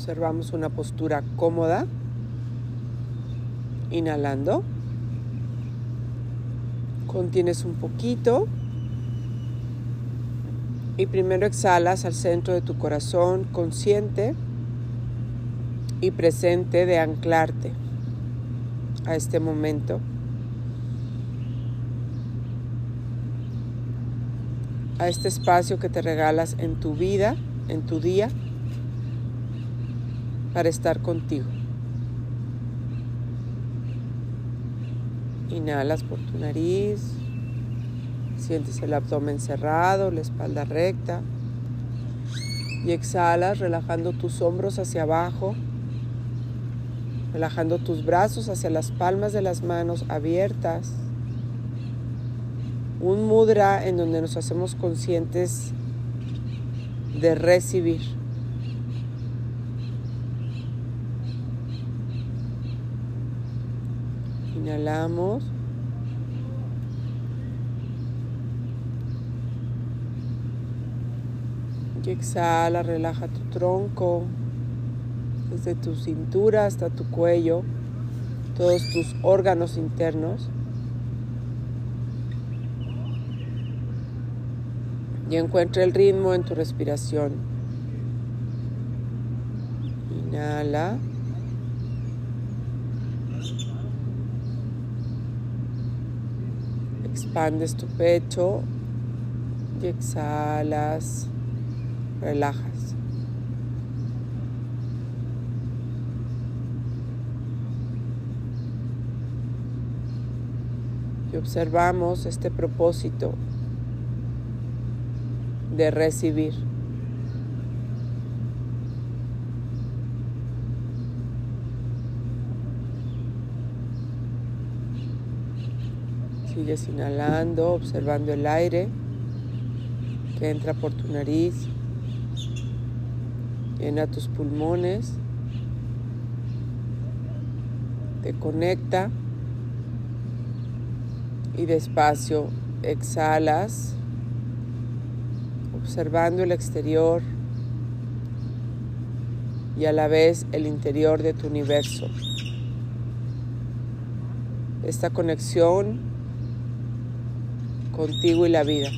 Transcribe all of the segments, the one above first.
Observamos una postura cómoda. Inhalando. Contienes un poquito. Y primero exhalas al centro de tu corazón consciente y presente de anclarte a este momento. A este espacio que te regalas en tu vida, en tu día, para estar contigo. Inhalas por tu nariz. Sientes el abdomen cerrado, la espalda recta. Y exhalas relajando tus hombros hacia abajo, relajando tus brazos hacia las palmas de las manos abiertas. Un mudra en donde nos hacemos conscientes de recibir. Inhalamos. Y exhala, relaja tu tronco, desde tu cintura hasta tu cuello, todos tus órganos internos. Y encuentra el ritmo en tu respiración. Inhala. Expandes tu pecho y exhalas relajas. Y observamos este propósito de recibir. Sigues inhalando, observando el aire que entra por tu nariz Llena tus pulmones. Te conecta. Y despacio exhalas, observando el exterior y a la vez el interior de tu universo. Esta conexión contigo y la vida.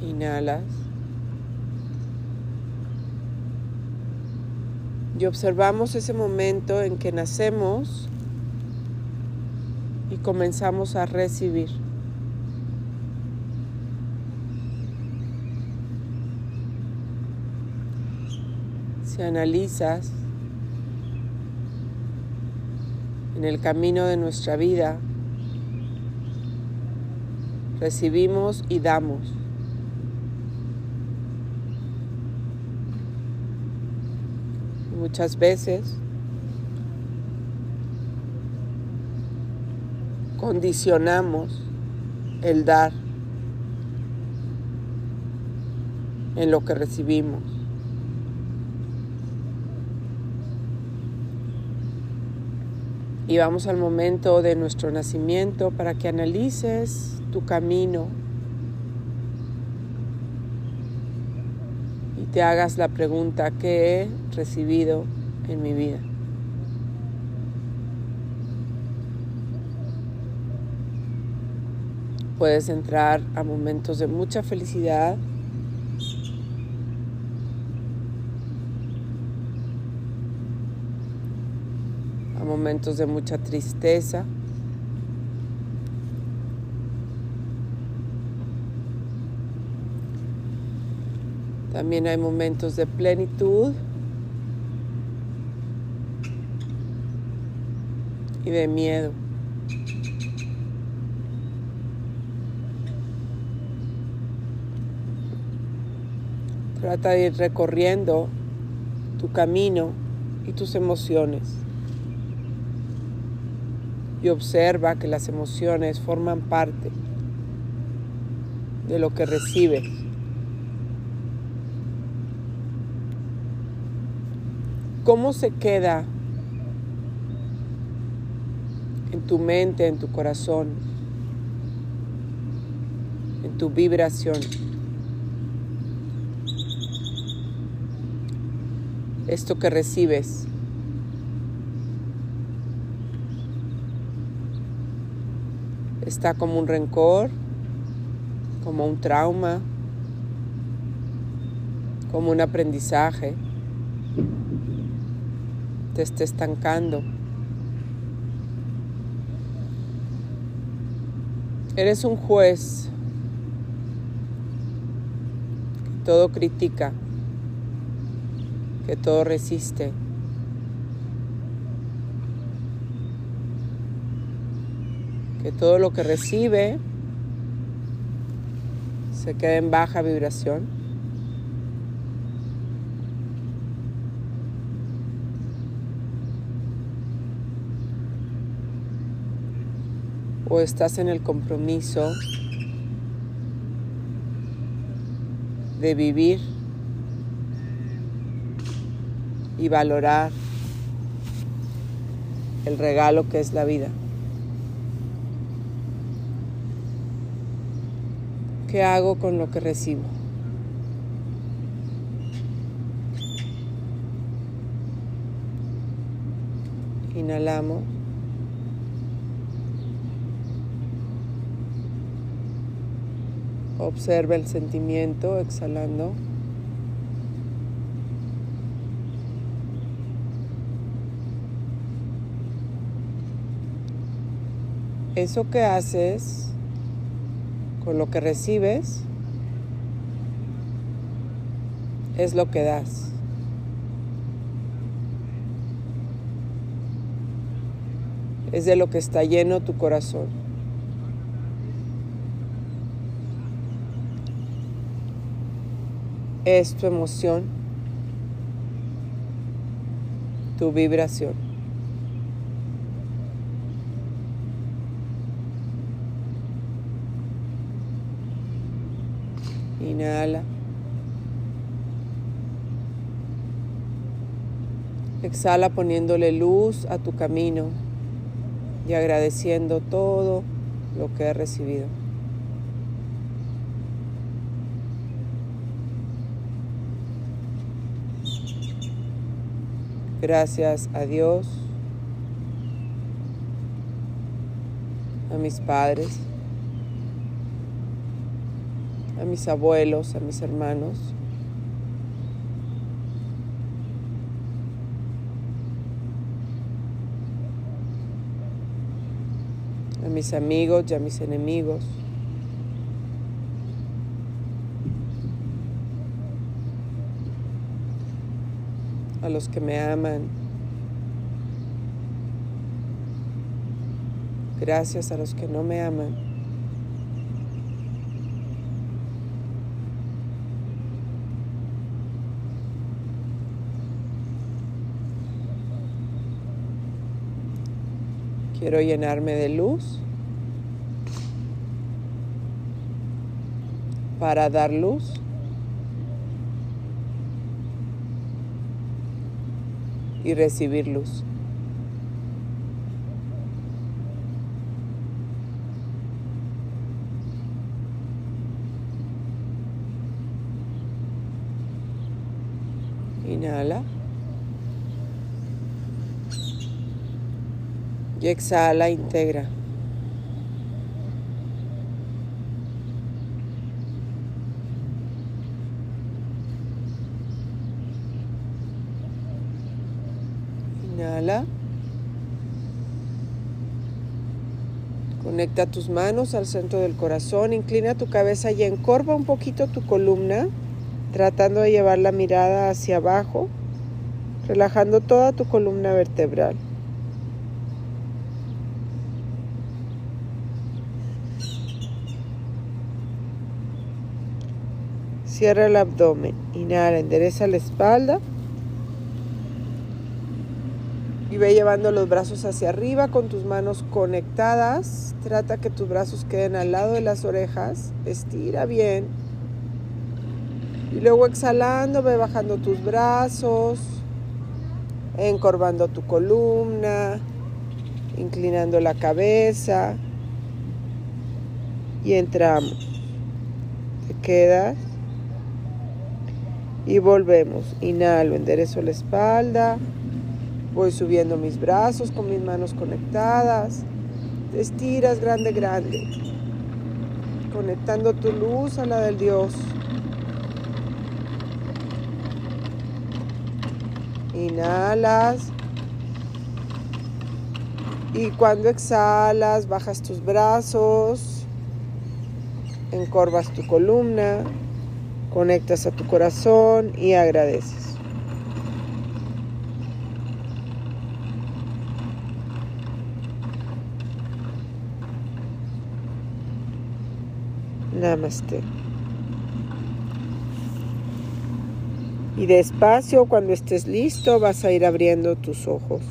Inhalas. Y observamos ese momento en que nacemos y comenzamos a recibir. Si analizas en el camino de nuestra vida, recibimos y damos. muchas veces condicionamos el dar en lo que recibimos. Y vamos al momento de nuestro nacimiento para que analices tu camino te hagas la pregunta, ¿qué he recibido en mi vida? Puedes entrar a momentos de mucha felicidad, a momentos de mucha tristeza. También hay momentos de plenitud y de miedo. Trata de ir recorriendo tu camino y tus emociones. Y observa que las emociones forman parte de lo que recibes. ¿Cómo se queda en tu mente, en tu corazón? en tu vibración. Esto que recibes. Está como un rencor, como un trauma, como un aprendizaje. Te está estancando. Eres un juez que todo critica, que todo resiste. Que todo lo que recibe se queda en baja vibración. o estás en el compromiso de vivir y valorar el regalo que es la vida. ¿Qué hago con lo que recibo? Inhalamos. Observa el sentimiento exhalando. Eso que haces con lo que recibes es lo que das. Es de lo que está lleno tu corazón. es tu emoción, tu vibración. Inhala. Exhala poniéndole luz a tu camino y agradeciendo todo lo que he recibido. Gracias a Dios, a mis padres, a mis abuelos, a mis hermanos. a mis amigos y a mis enemigos. a los que me aman. Gracias a los que no me aman. Quiero llenarme de luz para dar luz y recibir luz. Inhala. Y exhala, integra. Inhala. Conecta tus manos al centro del corazón, inclina tu cabeza y encorva un poquito tu columna, tratando de llevar la mirada hacia abajo, relajando toda tu columna vertebral. Cierra el abdomen, inhala, endereza la espalda y ve llevando los brazos hacia arriba con tus manos conectadas. Trata que tus brazos queden al lado de las orejas. Estira bien. Y luego exhalando, ve bajando tus brazos, encorvando tu columna, inclinando la cabeza. Y entramos. Te quedas. Y volvemos. Inhalo, enderezo la espalda. Voy subiendo mis brazos con mis manos conectadas. Te estiras grande, grande. Conectando tu luz a la del Dios. Inhalas. Y cuando exhalas, bajas tus brazos, encorvas tu columna, conectas a tu corazón y agradeces. Namaste. Y despacio, cuando estés listo, vas a ir abriendo tus ojos.